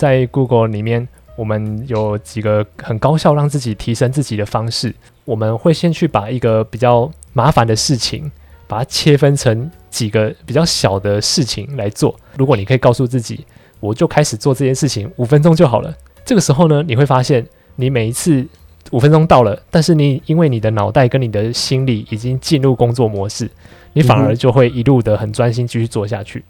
在 Google 里面，我们有几个很高效让自己提升自己的方式。我们会先去把一个比较麻烦的事情，把它切分成几个比较小的事情来做。如果你可以告诉自己，我就开始做这件事情，五分钟就好了。这个时候呢，你会发现，你每一次五分钟到了，但是你因为你的脑袋跟你的心理已经进入工作模式，你反而就会一路的很专心继续做下去。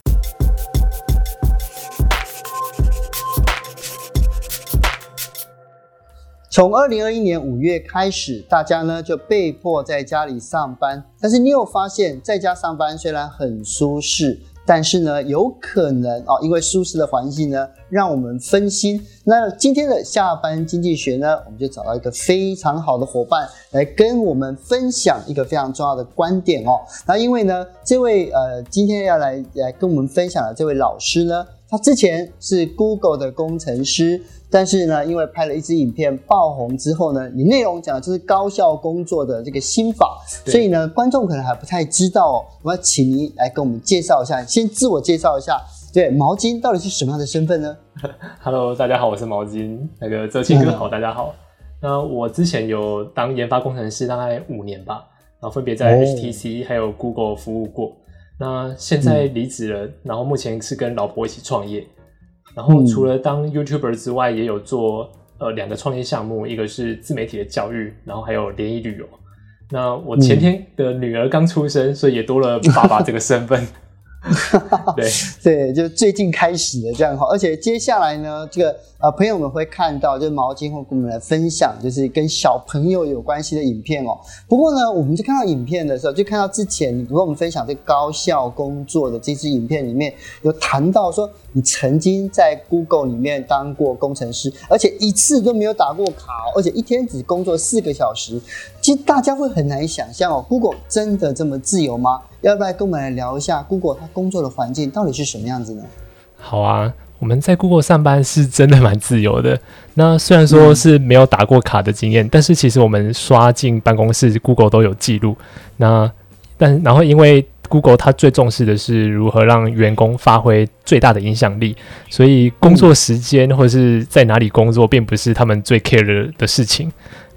从二零二一年五月开始，大家呢就被迫在家里上班。但是你有发现，在家上班虽然很舒适，但是呢，有可能哦，因为舒适的环境呢，让我们分心。那今天的下班经济学呢，我们就找到一个非常好的伙伴来跟我们分享一个非常重要的观点哦。那因为呢，这位呃，今天要来来跟我们分享的这位老师呢，他之前是 Google 的工程师。但是呢，因为拍了一支影片爆红之后呢，你内容讲的就是高效工作的这个心法，所以呢，观众可能还不太知道哦。我要请您来跟我们介绍一下，先自我介绍一下，对，毛巾到底是什么样的身份呢？Hello，大家好，我是毛巾。那个哲青哥好，大家好。那我之前有当研发工程师大概五年吧，然后分别在 HTC 还有 Google 服务过。那现在离职了，然后目前是跟老婆一起创业。然后除了当 YouTuber 之外，也有做呃两个创业项目，一个是自媒体的教育，然后还有联谊旅游。那我前天的女儿刚出生，所以也多了爸爸这个身份。对 对，就最近开始的这样哈，而且接下来呢，这个呃朋友们会看到，就是毛巾会跟我们来分享，就是跟小朋友有关系的影片哦。不过呢，我们就看到影片的时候，就看到之前你跟我们分享这高效工作的这支影片里面有谈到说，你曾经在 Google 里面当过工程师，而且一次都没有打过卡哦，而且一天只工作四个小时。其实大家会很难想象哦，Google 真的这么自由吗？要不要跟我们来聊一下 Google 它工作的环境到底是什么样子呢？好啊，我们在 Google 上班是真的蛮自由的。那虽然说是没有打过卡的经验，但是其实我们刷进办公室，Google 都有记录。那但然后因为 Google 它最重视的是如何让员工发挥最大的影响力，所以工作时间或者是在哪里工作，并不是他们最 care 的事情。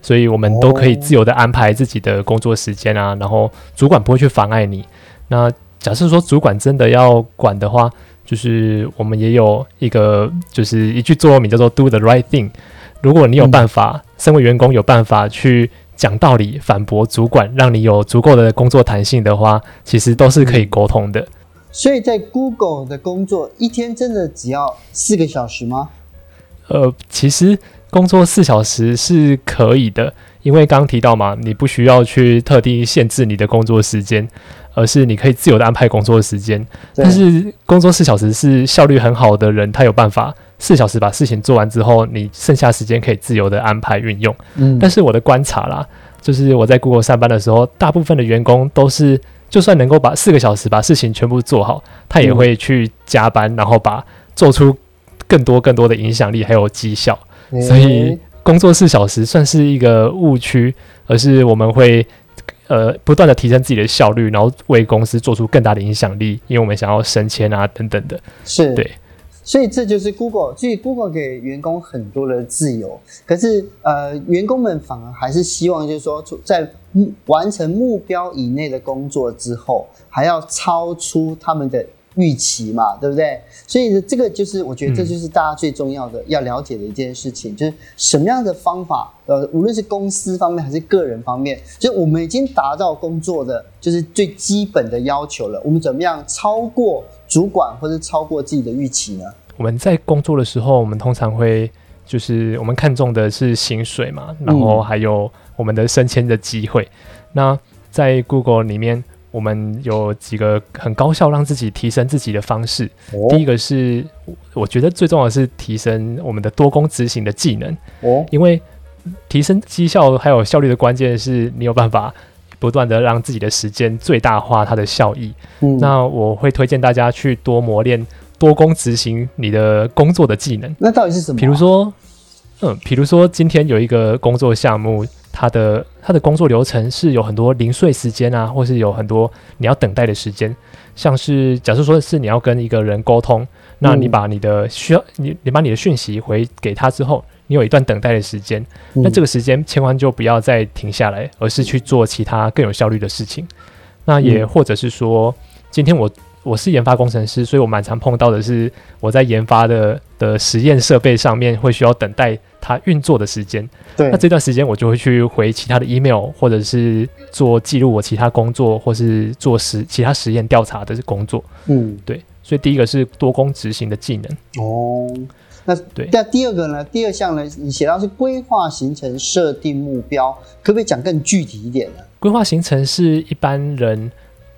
所以我们都可以自由的安排自己的工作时间啊，然后主管不会去妨碍你。那假设说主管真的要管的话，就是我们也有一个就是一句座右铭叫做 “Do the right thing”。如果你有办法，嗯、身为员工有办法去讲道理反驳主管，让你有足够的工作弹性的话，其实都是可以沟通的。嗯、所以在 Google 的工作一天真的只要四个小时吗？呃，其实。工作四小时是可以的，因为刚刚提到嘛，你不需要去特地限制你的工作时间，而是你可以自由的安排工作时间。但是工作四小时是效率很好的人，他有办法四小时把事情做完之后，你剩下时间可以自由的安排运用。嗯，但是我的观察啦，就是我在 Google 上班的时候，大部分的员工都是，就算能够把四个小时把事情全部做好，他也会去加班，然后把做出更多更多的影响力还有绩效。所以工作四小时算是一个误区，而是我们会呃不断的提升自己的效率，然后为公司做出更大的影响力，因为我们想要升迁啊等等的。是对，所以这就是 Google，所以 Google 给员工很多的自由，可是呃员工们反而还是希望就是说在完成目标以内的工作之后，还要超出他们的。预期嘛，对不对？所以这个就是我觉得这就是大家最重要的、嗯、要了解的一件事情，就是什么样的方法，呃，无论是公司方面还是个人方面，就是我们已经达到工作的就是最基本的要求了。我们怎么样超过主管或者超过自己的预期呢？我们在工作的时候，我们通常会就是我们看重的是薪水嘛，然后还有我们的升迁的机会。嗯、那在 Google 里面。我们有几个很高效让自己提升自己的方式。哦、第一个是，我觉得最重要的是提升我们的多工执行的技能。哦，因为提升绩效还有效率的关键是你有办法不断的让自己的时间最大化它的效益。嗯，那我会推荐大家去多磨练多工执行你的工作的技能。那到底是什么？比如说，嗯，比如说今天有一个工作项目。他的他的工作流程是有很多零碎时间啊，或是有很多你要等待的时间。像是假设说是你要跟一个人沟通，那你把你的需要，你你把你的讯息回给他之后，你有一段等待的时间。那这个时间千万就不要再停下来，而是去做其他更有效率的事情。那也或者是说，今天我。我是研发工程师，所以我蛮常碰到的是我在研发的的实验设备上面会需要等待它运作的时间。对，那这段时间我就会去回其他的 email，或者是做记录我其他工作，或是做实其他实验调查的工作。嗯，对。所以第一个是多工执行的技能。哦，那对。那第二个呢？第二项呢？你写到是规划行程、设定目标，可不可以讲更具体一点呢？规划行程是一般人，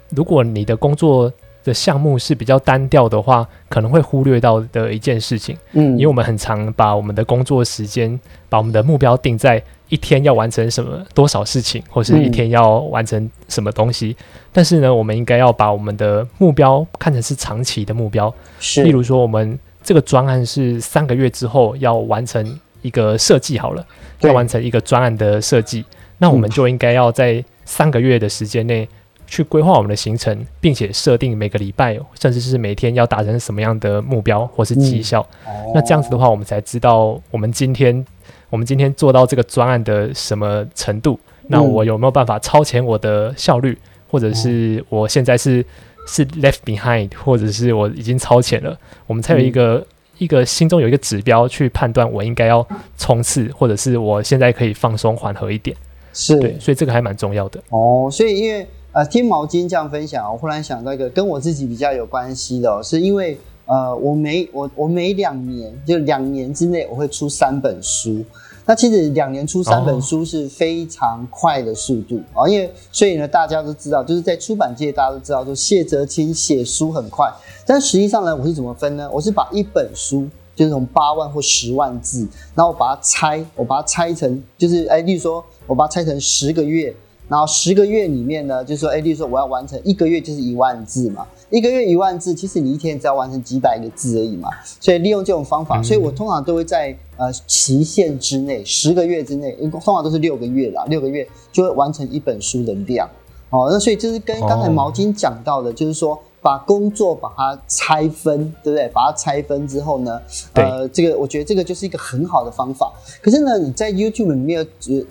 如果你的工作的项目是比较单调的话，可能会忽略到的一件事情。嗯，因为我们很常把我们的工作时间，把我们的目标定在一天要完成什么多少事情，或是一天要完成什么东西。嗯、但是呢，我们应该要把我们的目标看成是长期的目标。是，例如说，我们这个专案是三个月之后要完成一个设计好了，要完成一个专案的设计，那我们就应该要在三个月的时间内。去规划我们的行程，并且设定每个礼拜甚至是每天要达成什么样的目标或是绩效。那这样子的话，我们才知道我们今天我们今天做到这个专案的什么程度。嗯、那我有没有办法超前我的效率，或者是我现在是是 left behind，或者是我已经超前了？我们才有一个、嗯、一个心中有一个指标去判断我应该要冲刺，或者是我现在可以放松缓和一点。是对，所以这个还蛮重要的。哦，所以因为。呃，听毛巾这样分享，我忽然想到一个跟我自己比较有关系的，是因为呃，我每我我每两年就两年之内我会出三本书，那其实两年出三本书是非常快的速度啊，哦，因为所以呢，大家都知道，就是在出版界大家都知道，说谢哲清写书很快，但实际上呢，我是怎么分呢？我是把一本书就是从八万或十万字，然后我把它拆，我把它拆成就是哎，例如说我把它拆成十个月。然后十个月里面呢，就是说，哎，例如说我要完成一个月就是一万字嘛，一个月一万字，其实你一天只要完成几百个字而已嘛。所以利用这种方法，所以我通常都会在呃期限之内，十个月之内，通常都是六个月啦，六个月就会完成一本书的量。哦，那所以就是跟刚才毛巾讲到的，就是说。把工作把它拆分，对不对？把它拆分之后呢，呃，这个我觉得这个就是一个很好的方法。可是呢，你在 YouTube 里面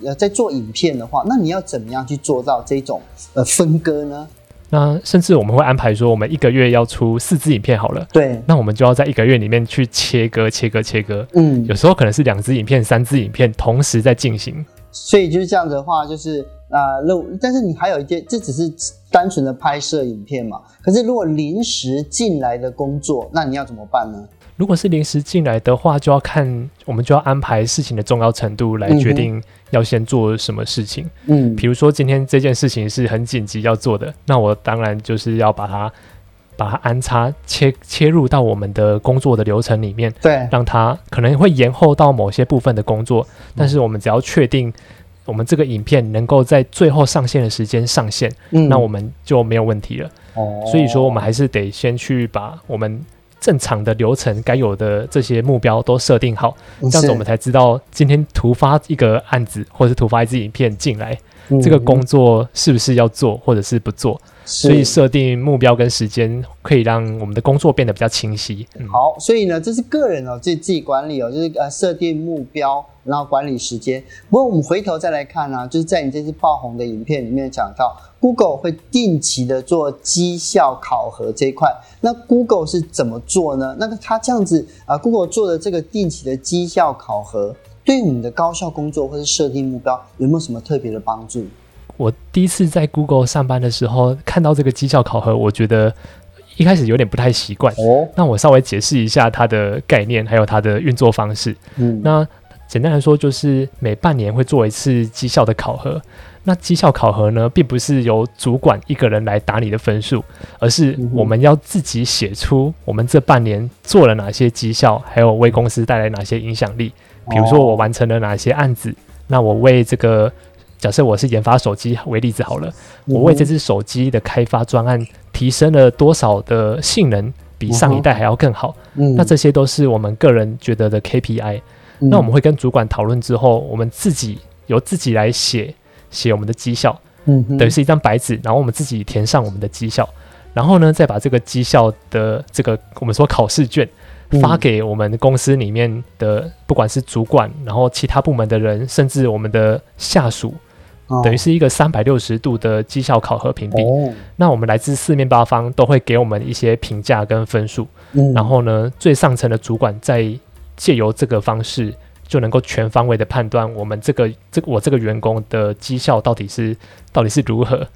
呃在做影片的话，那你要怎么样去做到这种呃分割呢？那甚至我们会安排说，我们一个月要出四支影片好了，对，那我们就要在一个月里面去切割、切割、切割。嗯，有时候可能是两支影片、三支影片同时在进行。所以就是这样子的话，就是啊，那、呃、但是你还有一件，这只是单纯的拍摄影片嘛。可是如果临时进来的工作，那你要怎么办呢？如果是临时进来的话，就要看我们就要安排事情的重要程度来决定要先做什么事情。嗯，比如说今天这件事情是很紧急要做的，那我当然就是要把它把它安插切切入到我们的工作的流程里面。对，让它可能会延后到某些部分的工作，但是我们只要确定我们这个影片能够在最后上线的时间上线，嗯，那我们就没有问题了。哦，所以说我们还是得先去把我们。正常的流程该有的这些目标都设定好，这样子我们才知道今天突发一个案子，或者是突发一支影片进来，嗯、这个工作是不是要做，或者是不做。所以设定目标跟时间，可以让我们的工作变得比较清晰。嗯、好，所以呢，这是个人哦，自己自己管理哦，就是呃设定目标，然后管理时间。不过我们回头再来看呢，就是在你这次爆红的影片里面讲到，Google 会定期的做绩效考核这一块。那 Google 是怎么做呢？那个他这样子啊，Google 做的这个定期的绩效考核，对你的高效工作或是设定目标有没有什么特别的帮助？我第一次在 Google 上班的时候，看到这个绩效考核，我觉得一开始有点不太习惯。哦，那我稍微解释一下它的概念，还有它的运作方式。嗯，那简单来说，就是每半年会做一次绩效的考核。那绩效考核呢，并不是由主管一个人来打你的分数，而是我们要自己写出我们这半年做了哪些绩效，还有为公司带来哪些影响力。比如说，我完成了哪些案子，那我为这个。假设我是研发手机为例子好了，我为这只手机的开发专案提升了多少的性能，比上一代还要更好？那这些都是我们个人觉得的 KPI。那我们会跟主管讨论之后，我们自己由自己来写写我们的绩效，等于是一张白纸，然后我们自己填上我们的绩效，然后呢，再把这个绩效的这个我们说考试卷，发给我们公司里面的，不管是主管，然后其他部门的人，甚至我们的下属，哦、等于是一个三百六十度的绩效考核评比。哦、那我们来自四面八方，都会给我们一些评价跟分数。嗯、然后呢，最上层的主管在借由这个方式，就能够全方位的判断我们这个这我这个员工的绩效到底是到底是如何。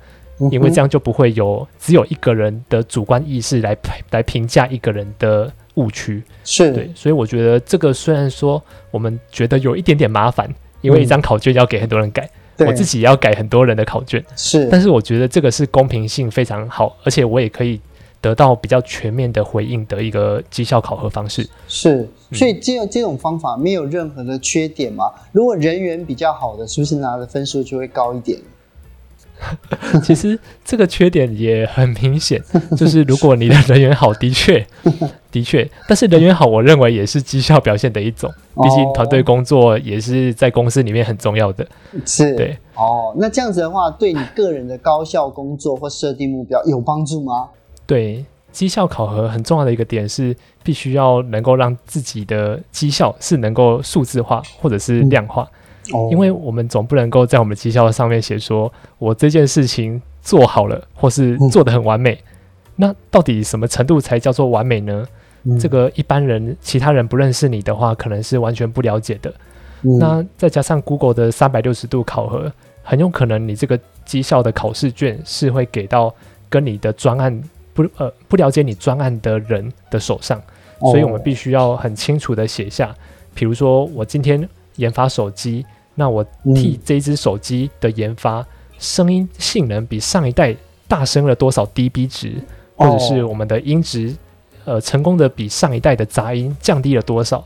因为这样就不会有只有一个人的主观意识来来评价一个人的误区，是。对，所以我觉得这个虽然说我们觉得有一点点麻烦，因为一张考卷要给很多人改，嗯、我自己也要改很多人的考卷，是，但是我觉得这个是公平性非常好，而且我也可以得到比较全面的回应的一个绩效考核方式。是，所以这这种方法没有任何的缺点嘛？如果人缘比较好的，是不是拿的分数就会高一点？其实这个缺点也很明显，就是如果你的人缘好，的确，的确，但是人缘好，我认为也是绩效表现的一种。毕竟团队工作也是在公司里面很重要的。是，对，哦，那这样子的话，对你个人的高效工作或设定目标有帮助吗？对，绩效考核很重要的一个点是，必须要能够让自己的绩效是能够数字化或者是量化。嗯因为我们总不能够在我们的绩效上面写说，我这件事情做好了，或是做得很完美。那到底什么程度才叫做完美呢？这个一般人、其他人不认识你的话，可能是完全不了解的。那再加上 Google 的三百六十度考核，很有可能你这个绩效的考试卷是会给到跟你的专案不呃不了解你专案的人的手上，所以我们必须要很清楚的写下，比如说我今天研发手机。那我替这只手机的研发，声音性能比上一代大升了多少 dB 值，或者是我们的音质，呃，成功的比上一代的杂音降低了多少？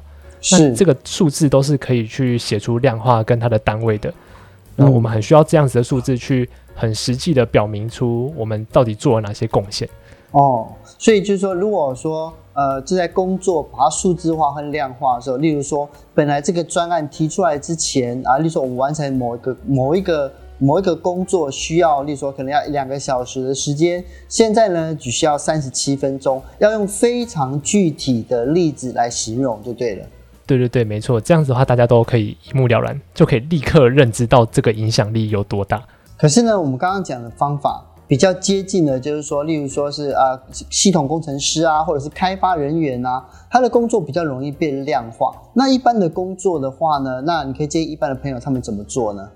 那这个数字都是可以去写出量化跟它的单位的。那我们很需要这样子的数字去很实际的表明出我们到底做了哪些贡献。哦，所以就是说，如果说。呃，这在工作把它数字化和量化的时候，例如说，本来这个专案提出来之前啊，例如说我们完成某一个某一个某一个工作需要，例如说可能要两个小时的时间，现在呢只需要三十七分钟，要用非常具体的例子来形容就对了。对对对，没错，这样子的话大家都可以一目了然，就可以立刻认知到这个影响力有多大。可是呢，我们刚刚讲的方法。比较接近的，就是说，例如说是啊，系统工程师啊，或者是开发人员啊，他的工作比较容易被量化。那一般的工作的话呢，那你可以建议一般的朋友他们怎么做呢？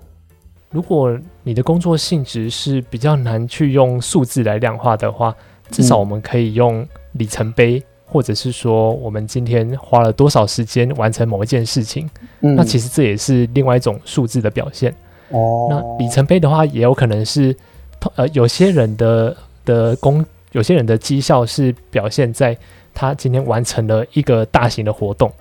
如果你的工作性质是比较难去用数字来量化的话，至少我们可以用里程碑，嗯、或者是说我们今天花了多少时间完成某一件事情。嗯、那其实这也是另外一种数字的表现。哦，那里程碑的话，也有可能是。呃，有些人的的工，有些人的绩效是表现在他今天完成了一个大型的活动，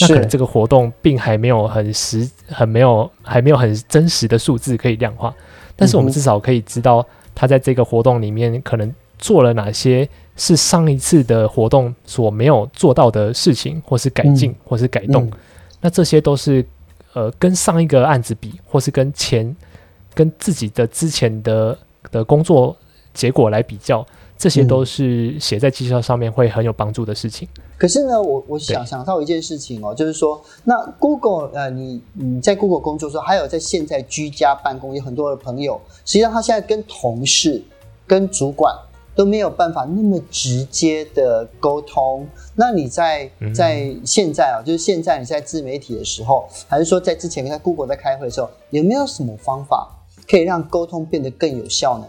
那可能这个活动并还没有很实，很没有，还没有很真实的数字可以量化，但是我们至少可以知道他在这个活动里面可能做了哪些是上一次的活动所没有做到的事情，或是改进，嗯、或是改动，嗯、那这些都是呃跟上一个案子比，或是跟前跟自己的之前的。的工作结果来比较，这些都是写在绩效上面会很有帮助的事情。可是呢，我我想想到一件事情哦，就是说，那 Google 呃，你你在 Google 工作的时候，还有在现在居家办公，有很多的朋友，实际上他现在跟同事、跟主管都没有办法那么直接的沟通。那你在在现在啊，就是现在你在自媒体的时候，还是说在之前在 Google 在开会的时候，有没有什么方法？可以让沟通变得更有效呢？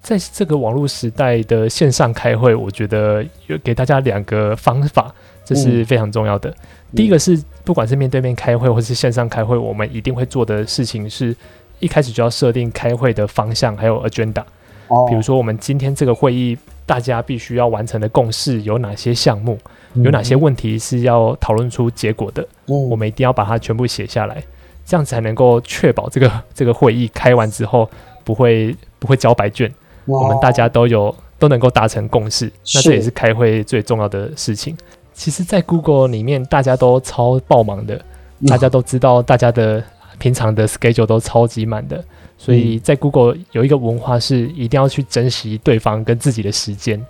在这个网络时代的线上开会，我觉得有给大家两个方法，这是非常重要的。嗯、第一个是，不管是面对面开会或是线上开会，我们一定会做的事情是，一开始就要设定开会的方向，还有 agenda。哦，比如说我们今天这个会议，大家必须要完成的共识有哪些项目，嗯、有哪些问题是要讨论出结果的，嗯、我们一定要把它全部写下来。这样子才能够确保这个 这个会议开完之后不会不会交白卷，我们大家都有都能够达成共识，那这也是开会最重要的事情。其实，在 Google 里面，大家都超爆忙的，大家都知道，大家的平常的 schedule 都超级满的，所以在 Google 有一个文化是一定要去珍惜对方跟自己的时间。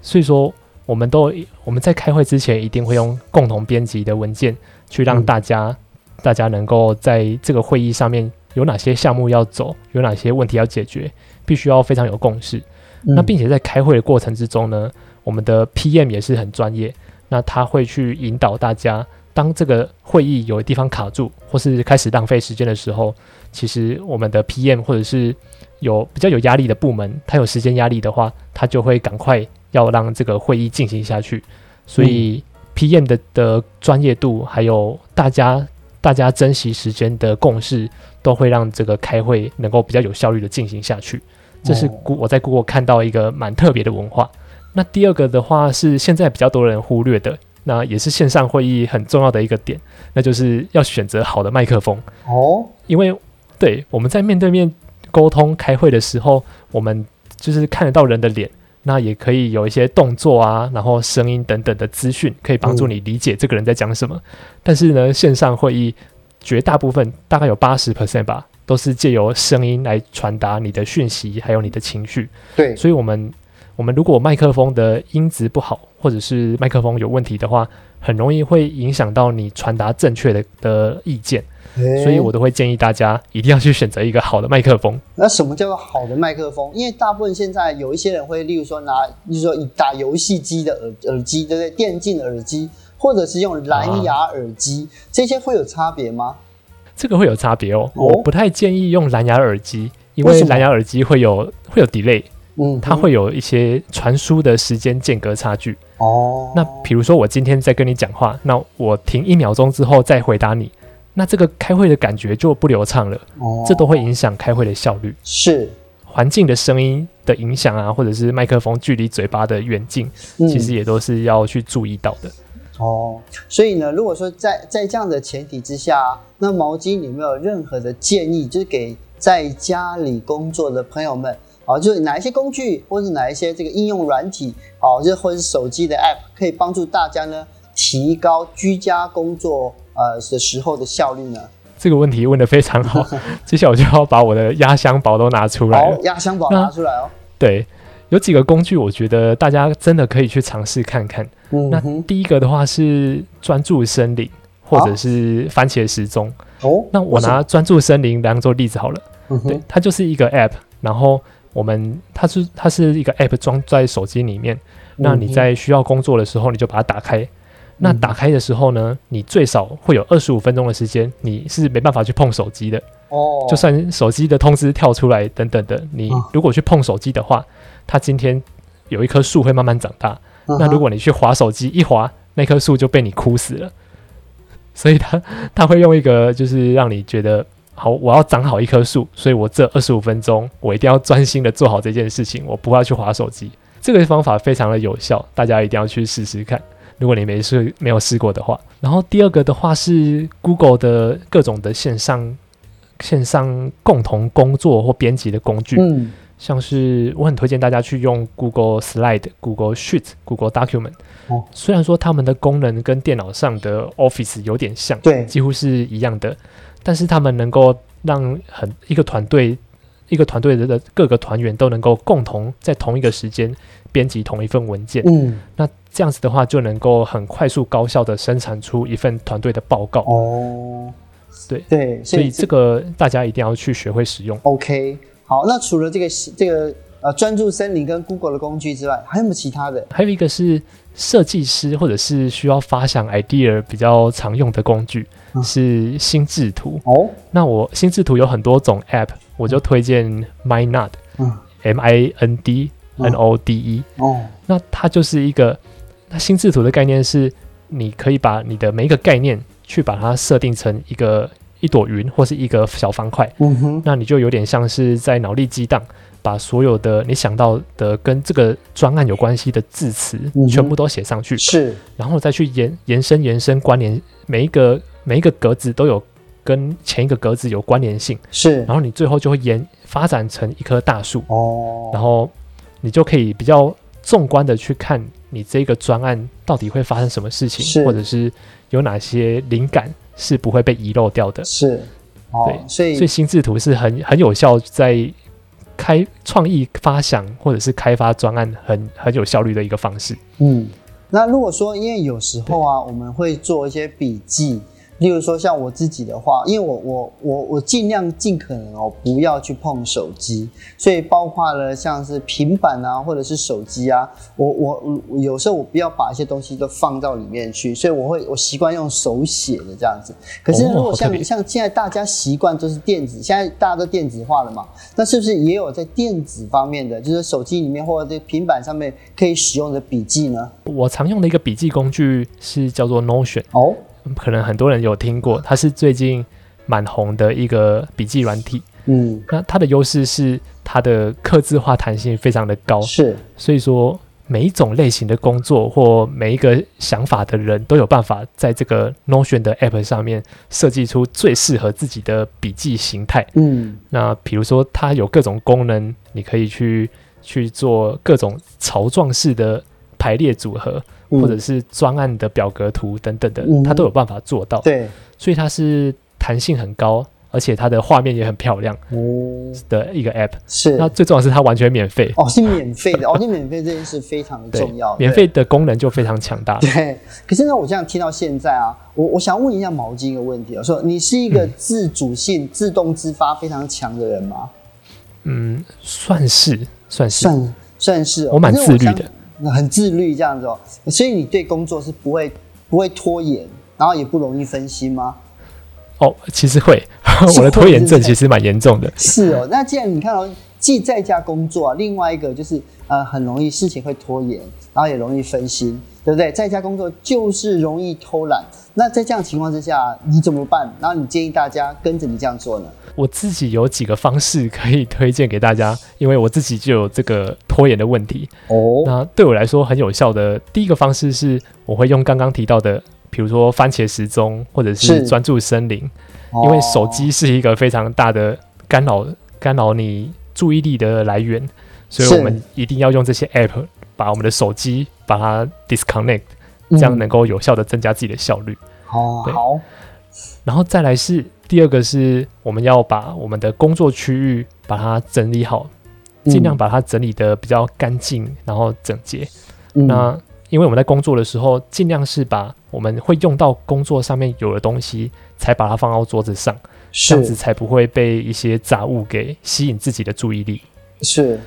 所以说，我们都我们在开会之前一定会用共同编辑的文件去让大家、嗯、大家能够在这个会议上面有哪些项目要走，有哪些问题要解决，必须要非常有共识。嗯、那并且在开会的过程之中呢，我们的 PM 也是很专业，那他会去引导大家。当这个会议有地方卡住，或是开始浪费时间的时候，其实我们的 PM 或者是有比较有压力的部门，他有时间压力的话，他就会赶快要让这个会议进行下去。所以 PM 的的专业度，还有大家大家珍惜时间的共识，都会让这个开会能够比较有效率的进行下去。这是我在 Google 看到一个蛮特别的文化。那第二个的话是现在比较多人忽略的。那也是线上会议很重要的一个点，那就是要选择好的麦克风哦。因为对我们在面对面沟通开会的时候，我们就是看得到人的脸，那也可以有一些动作啊，然后声音等等的资讯，可以帮助你理解这个人在讲什么。嗯、但是呢，线上会议绝大部分大概有八十 percent 吧，都是借由声音来传达你的讯息，还有你的情绪。对，所以我们。我们如果麦克风的音质不好，或者是麦克风有问题的话，很容易会影响到你传达正确的的意见。欸、所以我都会建议大家一定要去选择一个好的麦克风。那什么叫做好的麦克风？因为大部分现在有一些人会，例如说拿，例如说打游戏机的耳耳机，对不对？电竞耳机，或者是用蓝牙耳机，啊、这些会有差别吗？这个会有差别哦。哦我不太建议用蓝牙耳机，因为蓝牙耳机会有会有 delay。嗯，它会有一些传输的时间间隔差距哦。那比如说我今天在跟你讲话，那我停一秒钟之后再回答你，那这个开会的感觉就不流畅了哦。这都会影响开会的效率。是环境的声音的影响啊，或者是麦克风距离嘴巴的远近，嗯、其实也都是要去注意到的哦。所以呢，如果说在在这样的前提之下，那毛巾有没有任何的建议，就是给在家里工作的朋友们？啊，就是哪一些工具，或是哪一些这个应用软体，啊，就或者是手机的 App，可以帮助大家呢提高居家工作呃的时候的效率呢？这个问题问得非常好，接下来我就要把我的压箱宝都拿出来压箱宝拿出来哦。对，有几个工具，我觉得大家真的可以去尝试看看。嗯，那第一个的话是专注森林，或者是番茄时钟。哦，那我拿专注森林当做例子好了。对，它就是一个 App，然后。我们它是它是一个 app 装在手机里面，那你在需要工作的时候，你就把它打开。那打开的时候呢，你最少会有二十五分钟的时间，你是没办法去碰手机的。哦，就算手机的通知跳出来等等的，你如果去碰手机的话，它今天有一棵树会慢慢长大。那如果你去划手机，一划那棵树就被你枯死了。所以它 它会用一个就是让你觉得。好，我要长好一棵树，所以我这二十五分钟，我一定要专心的做好这件事情，我不要去划手机。这个方法非常的有效，大家一定要去试试看。如果你没试没有试过的话，然后第二个的话是 Google 的各种的线上线上共同工作或编辑的工具，嗯，像是我很推荐大家去用 Google Slide、Google Sheet、Google Document。哦，虽然说他们的功能跟电脑上的 Office 有点像，对，几乎是一样的。但是他们能够让很一个团队，一个团队的各个团员都能够共同在同一个时间编辑同一份文件。嗯，那这样子的话就能够很快速高效的生产出一份团队的报告。哦，对对，所以这个大家一定要去学会使用。OK，好，那除了这个这个呃专注森林跟 Google 的工具之外，还有没有其他的？还有一个是设计师或者是需要发想 idea 比较常用的工具。是心智图哦，那我心智图有很多种 App，我就推荐 MindNode，嗯，M I N D N O D E，哦，那它就是一个，那心智图的概念是，你可以把你的每一个概念去把它设定成一个一朵云或是一个小方块，嗯哼，那你就有点像是在脑力激荡，把所有的你想到的跟这个专案有关系的字词全部都写上去，是，然后再去延延伸延伸关联每一个。每一个格子都有跟前一个格子有关联性，是，然后你最后就会延发展成一棵大树哦，然后你就可以比较纵观的去看你这个专案到底会发生什么事情，或者是有哪些灵感是不会被遗漏掉的，是，哦、对，所以所以心智图是很很有效在开创意发想或者是开发专案很很有效率的一个方式。嗯，那如果说因为有时候啊，我们会做一些笔记。例如说，像我自己的话，因为我我我我尽量尽可能哦，不要去碰手机，所以包括了像是平板啊，或者是手机啊，我我我有时候我不要把一些东西都放到里面去，所以我会我习惯用手写的这样子。可是如果像、哦、像现在大家习惯都是电子，现在大家都电子化了嘛，那是不是也有在电子方面的，就是手机里面或者在平板上面可以使用的笔记呢？我常用的一个笔记工具是叫做 Notion 哦。可能很多人有听过，它是最近蛮红的一个笔记软体。嗯，那它的优势是它的刻字化弹性非常的高，是，所以说每一种类型的工作或每一个想法的人都有办法在这个 Notion 的 App 上面设计出最适合自己的笔记形态。嗯，那比如说它有各种功能，你可以去去做各种槽状式的排列组合。或者是专案的表格图等等的，嗯、它都有办法做到。对，所以它是弹性很高，而且它的画面也很漂亮的一个 App。是，那最重要的是它完全免费。哦，是免费的。哦，是免费这件事非常的 重要。免费的功能就非常强大。对。可是呢，我这样听到现在啊，我我想问一下毛巾一个问题，我说你是一个自主性、嗯、自动自发非常强的人吗？嗯，算是，算是，算算是。我蛮自律的。很自律这样子哦，所以你对工作是不会不会拖延，然后也不容易分心吗？哦，其实会，我的拖延症其实蛮严重的。是哦，那既然你看到、哦、既在家工作，另外一个就是呃很容易事情会拖延，然后也容易分心，对不对？在家工作就是容易偷懒。那在这样情况之下，你怎么办？然后你建议大家跟着你这样做呢？我自己有几个方式可以推荐给大家，因为我自己就有这个拖延的问题。哦，那对我来说很有效的第一个方式是，我会用刚刚提到的，比如说番茄时钟或者是专注森林，因为手机是一个非常大的干扰，干扰你注意力的来源，所以我们一定要用这些 app 把我们的手机把它 disconnect，这样能够有效的增加自己的效率。哦，好，然后再来是。第二个是我们要把我们的工作区域把它整理好，尽量把它整理得比较干净，然后整洁。嗯、那因为我们在工作的时候，尽量是把我们会用到工作上面有的东西，才把它放到桌子上，这样子才不会被一些杂物给吸引自己的注意力。是，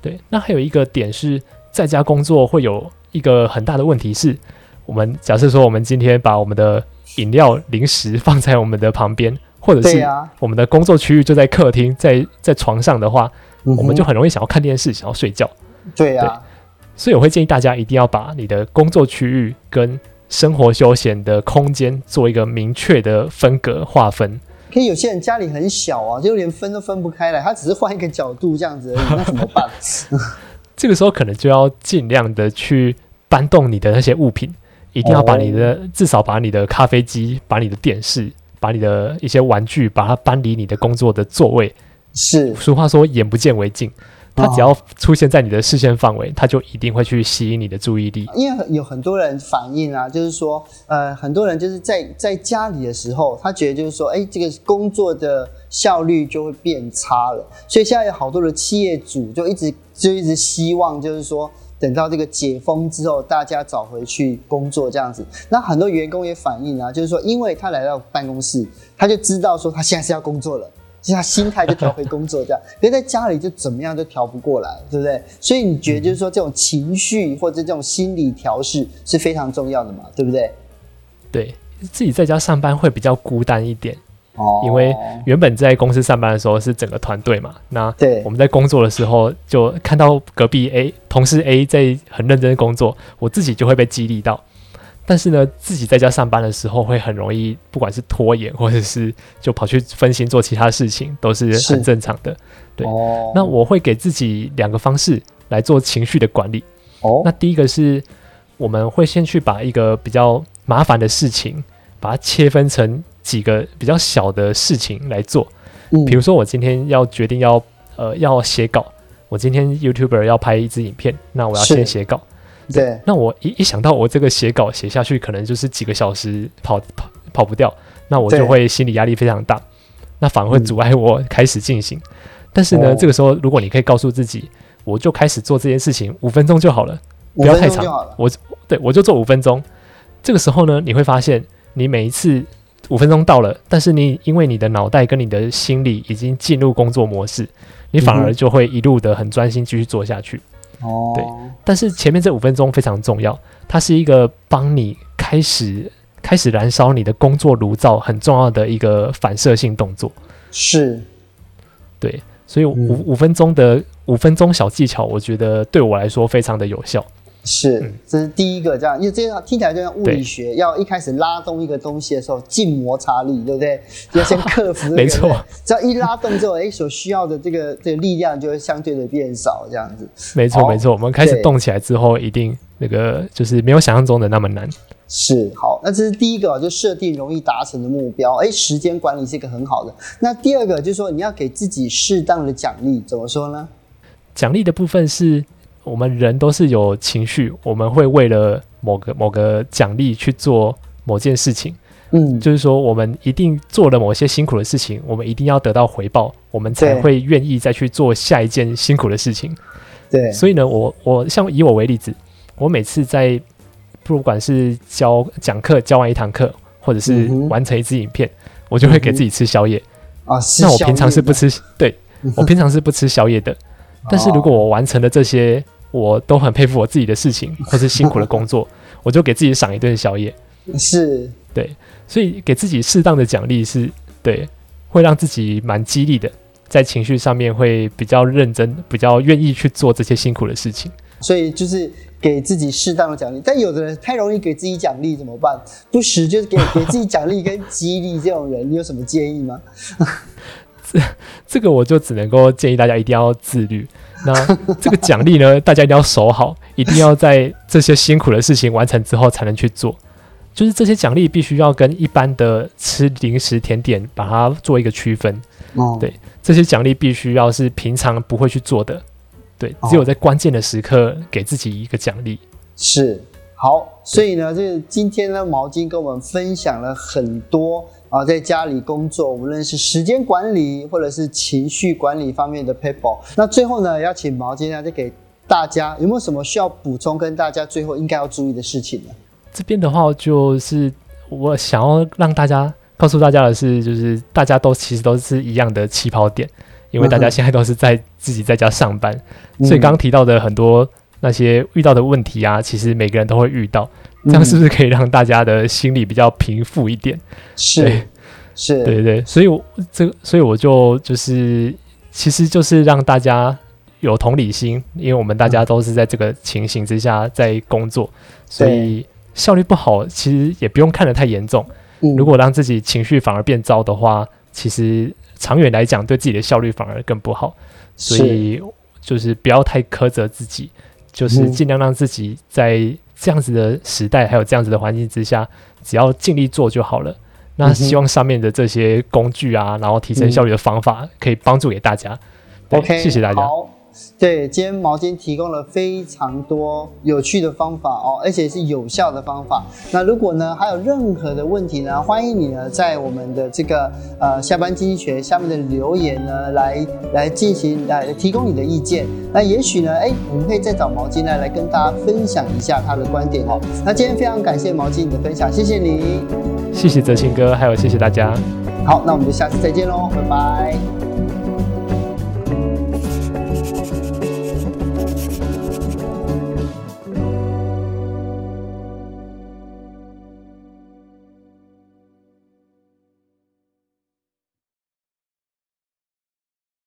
对。那还有一个点是，在家工作会有一个很大的问题是，我们假设说我们今天把我们的饮料、零食放在我们的旁边，或者是我们的工作区域就在客厅，在在床上的话，嗯，我们就很容易想要看电视，想要睡觉。对呀，啊，所以我会建议大家一定要把你的工作区域跟生活休闲的空间做一个明确的分隔划分。可以有些人家里很小啊，就连分都分不开来，他只是换一个角度这样子而已，那怎么办？这个时候可能就要尽量的去搬动你的那些物品。一定要把你的、oh. 至少把你的咖啡机、把你的电视、把你的一些玩具，把它搬离你的工作的座位。是，俗话说“眼不见为净”，它只要出现在你的视线范围，它就一定会去吸引你的注意力。因为有很多人反映啊，就是说，呃，很多人就是在在家里的时候，他觉得就是说，哎，这个工作的效率就会变差了。所以现在有好多的企业主就一直就一直希望，就是说。等到这个解封之后，大家找回去工作这样子，那很多员工也反映啊，就是说，因为他来到办公室，他就知道说他现在是要工作了，所以他心态就调回工作这样。别在家里就怎么样都调不过来，对不对？所以你觉得就是说，这种情绪或者这种心理调试是非常重要的嘛，对不对？对，自己在家上班会比较孤单一点。哦因为原本在公司上班的时候是整个团队嘛，那对我们在工作的时候就看到隔壁 A 同事 A 在很认真的工作，我自己就会被激励到。但是呢，自己在家上班的时候会很容易，不管是拖延或者是就跑去分心做其他事情，都是很正常的。对，那我会给自己两个方式来做情绪的管理。那第一个是我们会先去把一个比较麻烦的事情，把它切分成。几个比较小的事情来做，嗯，比如说我今天要决定要呃要写稿，我今天 YouTuber 要拍一支影片，那我要先写稿，对，那我一一想到我这个写稿写下去可能就是几个小时跑跑跑不掉，那我就会心理压力非常大，那反而会阻碍我开始进行。但是呢，哦这个时候如果你可以告诉自己，我就开始做这件事情，五分钟就好了，不要太长，我对我就做五分钟。这个时候呢，你会发现，你每一次五分钟到了，但是你因为你的脑袋跟你的心理已经进入工作模式，你反而就会一路的很专心继续做下去。哦，对。但是前面这五分钟非常重要，它是一个帮你开始开始燃烧你的工作炉灶很重要的一个反射性动作。是，对。所以五五分钟的五分钟小技巧，我觉得对我来说非常的有效。是，嗯、这是第一个，这样，因为这样听起来就像物理学，要一开始拉动一个东西的时候，静摩擦力，对不对？要先克服、这个，没错。只要一拉动之后，哎，所需要的这个这个力量就会相对的变少，这样子。没错，没错。我们开始动起来之后，一定那个就是没有想象中的那么难。是，好，那这是第一个，就设定容易达成的目标。哎，时间管理是一个很好的。那第二个就是说，你要给自己适当的奖励，怎么说呢？奖励的部分是。我们人都是有情绪，我们会为了某个某个奖励去做某件事情。嗯，就是说，我们一定做了某些辛苦的事情，我们一定要得到回报，我们才会愿意再去做下一件辛苦的事情。对，所以呢，我我像以我为例子，我每次在不管是教讲课教完一堂课，或者是完成一支影片，嗯、我就会给自己吃宵夜。啊、嗯，那我平常是不吃，对，我平常是不吃宵夜的。但是如果我完成了这些，我都很佩服我自己的事情，或是辛苦的工作，我就给自己赏一顿宵夜。是，对，所以给自己适当的奖励是，对，会让自己蛮激励的，在情绪上面会比较认真，比较愿意去做这些辛苦的事情。所以就是给自己适当的奖励，但有的人太容易给自己奖励怎么办？不时就是给给自己奖励跟激励这种人，你有什么建议吗？这这个我就只能够建议大家一定要自律。那这个奖励呢，大家一定要守好，一定要在这些辛苦的事情完成之后才能去做。就是这些奖励必须要跟一般的吃零食甜点把它做一个区分。哦，对，这些奖励必须要是平常不会去做的。对，只有在关键的时刻给自己一个奖励。是，好，所以呢，这个今天呢，毛巾跟我们分享了很多。啊，在家里工作，无论是时间管理或者是情绪管理方面的 paper，那最后呢，要请毛巾呢，再给大家有没有什么需要补充，跟大家最后应该要注意的事情呢？这边的话，就是我想要让大家告诉大家的是，就是大家都其实都是一样的起跑点，因为大家现在都是在自己在家上班，嗯、所以刚刚提到的很多那些遇到的问题啊，其实每个人都会遇到。这样是不是可以让大家的心里比较平复一点？是，对是，对对，所以我这，所以我就就是，其实就是让大家有同理心，因为我们大家都是在这个情形之下在工作，嗯、所以效率不好，其实也不用看得太严重。嗯、如果让自己情绪反而变糟的话，其实长远来讲，对自己的效率反而更不好。所以就是不要太苛责自己，就是尽量让自己在。这样子的时代，还有这样子的环境之下，只要尽力做就好了。那希望上面的这些工具啊，然后提升效率的方法，可以帮助给大家。OK，谢谢大家。对，今天毛巾提供了非常多有趣的方法哦，而且是有效的方法。那如果呢还有任何的问题呢，欢迎你呢在我们的这个呃下班经济学下面的留言呢来来进行来提供你的意见。那也许呢，哎，我们可以再找毛巾来来跟大家分享一下他的观点哦。那今天非常感谢毛巾你的分享，谢谢你，谢谢泽青哥，还有谢谢大家。好，那我们就下次再见喽，拜拜。